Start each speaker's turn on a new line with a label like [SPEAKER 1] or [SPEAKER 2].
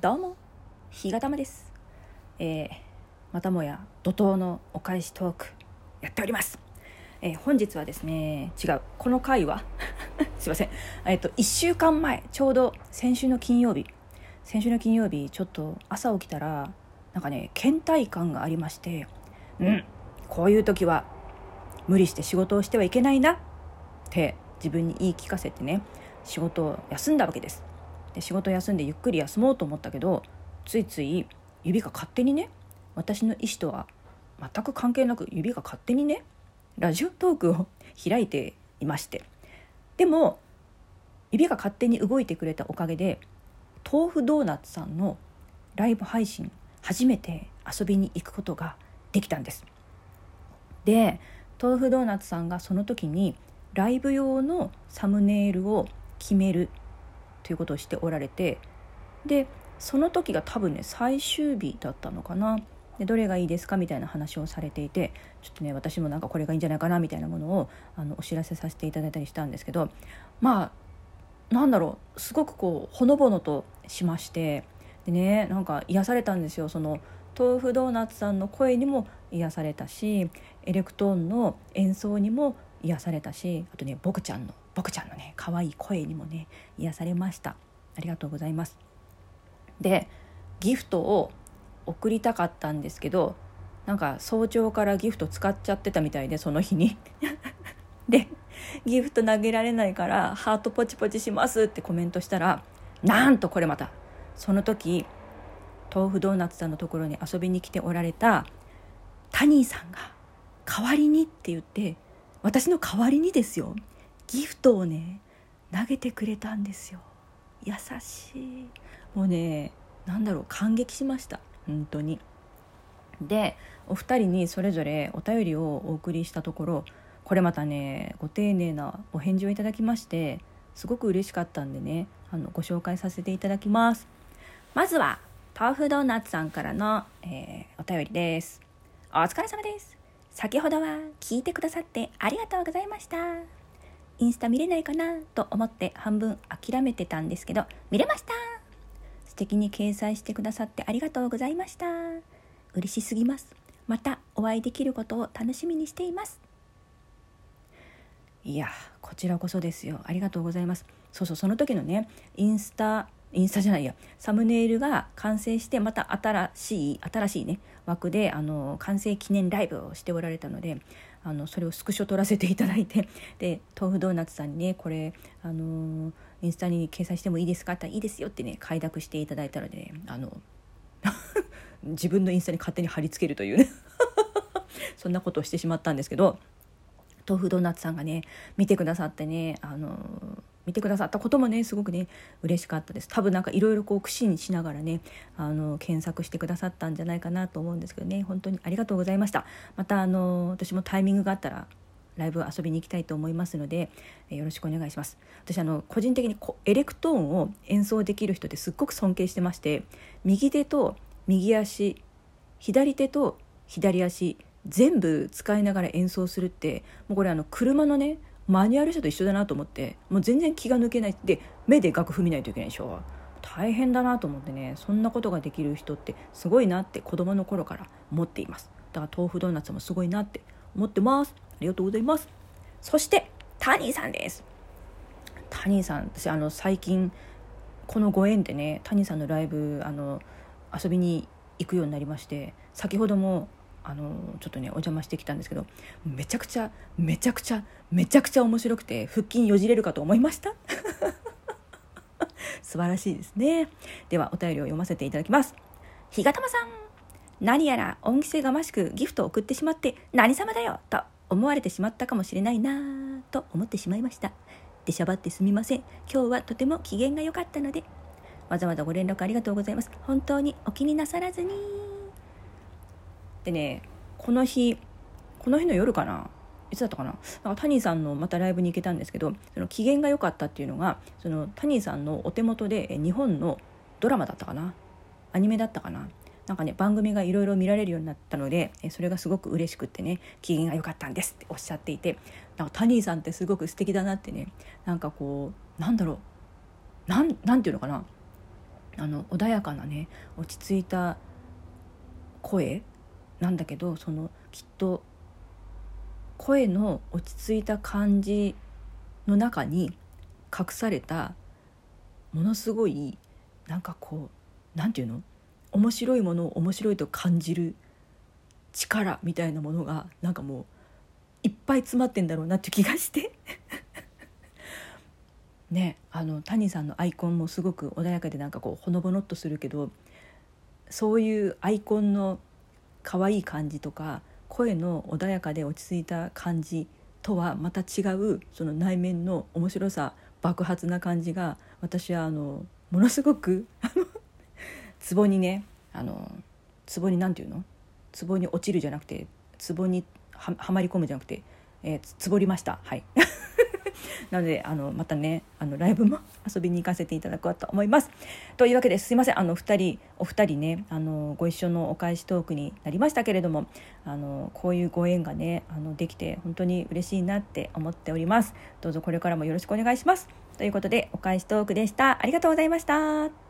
[SPEAKER 1] どうも日がたまです。えー、またもや怒涛のお返しトークやっております。えー、本日はですね違うこの回は すいません。えっと1週間前ちょうど先週の金曜日。先週の金曜日ちょっと朝起きたらなんかね倦怠感がありましてうんこういう時は無理して仕事をしてはいけないなって自分に言い聞かせてね仕事を休んだわけです。で仕事休んでゆっくり休もうと思ったけどついつい指が勝手にね私の意思とは全く関係なく指が勝手にねラジオトークを開いていまして。でも指が勝手に動いてくれたおかげで豆腐ドーナツさんのライブ配信初めて遊びに行くことができたんです。で豆腐ドーナツさんがその時にライブ用のサムネイルを決めるということをしておられてでその時が多分ね最終日だったのかな。でどれがいいですかみたいな話をされていてちょっとね私もなんかこれがいいんじゃないかなみたいなものをあのお知らせさせていただいたりしたんですけどまあなんだろうすごくこうほのぼのとしましてでねなんか癒されたんですよ。その豆腐ドーナツさんの声にも癒されたしエレクトーンの演奏にも癒されたしあとね僕ちゃんの僕ちゃんのね可愛い声にもね癒されました。ありがとうございます。でギフトを送りたかったんですけどなんか早朝からギフト使っちゃってたみたいでその日に。でギフト投げられないからハートポチポチしますってコメントしたらなんとこれまたその時豆腐ドーナツさんのところに遊びに来ておられたタニーさんが代わりにって言って私の代わりにですよ。ギフトをね投げてくれたんですよ。優しい。もうね何だろう感激しました。本当に。でお二人にそれぞれお便りをお送りしたところこれまたねご丁寧なお返事をいただきましてすごく嬉しかったんでねあのご紹介させていただきます。まずは豆腐ドーナツさんからの、えー、お便りです。お疲れ様です。先ほどは聞いてくださってありがとうございました。インスタ見れないかなと思って半分諦めてたんですけど見れました。素敵に掲載してくださってありがとうございました。嬉しすぎます。またお会いできることを楽しみにしています。いやこちらこそですよ。ありがとうございます。そうそうその時のねインスタインスタじゃないや。サムネイルが完成してまた新しい新しいね枠であの完成記念ライブをしておられたのであのそれをスクショ撮らせていただいて。で豆腐ドーナツさんにねこれあのインスタに掲載してもいいですか？っていいですよってね快諾していただいたので、ね、あの 自分のインスタに勝手に貼り付けるというね。そんなことをしてしまったんですけど豆腐ドーナツさんがね見てくださってねあの見てくださったこともねすごくね嬉しかったです。多分なんかいろいろこう苦心しながらねあの検索してくださったんじゃないかなと思うんですけどね。本当にありがとうございました。またあの私もタイミングがあったらライブ遊びに行きたいと思いますので、えよろしくお願いします。私あの個人的にこエレクトーンを演奏できる人ってすっごく尊敬してまして右手と右足左手と左足全部使いながら演奏するってもうこれあの車のねマニュアル車と一緒だなと思ってもう全然気が抜けない。で目で楽譜見ないといけないでしょ。大変だなと思ってねそんなことができる人ってすごいなって子供の頃から思っています。だから豆腐ドーナツもすごいなって思ってます。ありがとうございます。そしてタニーさんです。タニーさん私あの最近このご縁でねタニーさんのライブあの遊びに行くようになりまして先ほどもあのちょっとねお邪魔してきたんですけどめちゃくちゃめちゃくちゃめちゃくちゃ面白くて腹筋よじれるかと思いました。素晴らしいですね。ではお便りを読ませていただきます日がたまさん何やら恩着せがましくギフトを送ってしまって何様だよと思われてしまったかもしれないなと思ってしまいました。でしゃばってすみません。今日はとても機嫌が良かったのでわざわざご連絡ありがとうございます。本当にお気になさらずに。でねこの日この日の夜かないつだったかななんかタニーさんのまたライブに行けたんですけどその機嫌が良かったっていうのがそのタニーさんのお手元で日本のドラマだったかなアニメだったかななんかね番組がいろいろ見られるようになったのでそれがすごく嬉しくってね機嫌が良かったんですっておっしゃっていてなんかタニーさんってすごく素敵だなってねなんかこうなんだろうなんなんていうのかなあの穏やかなね落ち着いた声なんだけどそのきっと声の落ち着いた感じの中に隠されたものすごいなんかこうなんていうの面白いものを面白いと感じる力みたいなものがなんかもういっぱい詰まってんだろうなって気がして。ねあの谷さんのアイコンもすごく穏やかでなんかこうほのぼのっとするけどそういうアイコンの可愛い感じとか声の穏やかで落ち着いた感じとはまた違うその内面の面白さ爆発な感じが私はあのものすごく 壺にねあの壺に何て言うの？壺に落ちるじゃなくて壺にはまり込むじゃなくて、えー、つぼりました。はい。なのであのまたねあのライブも 遊びに行かせていただこうと思います。というわけですいませんあの2人お二人ねあのご一緒のお返しトークになりましたけれどもあのこういうご縁がねあのできて本当に嬉しいなって思っております。どうぞこれからもよろしくお願いします。ということでお返しトークでした。ありがとうございました。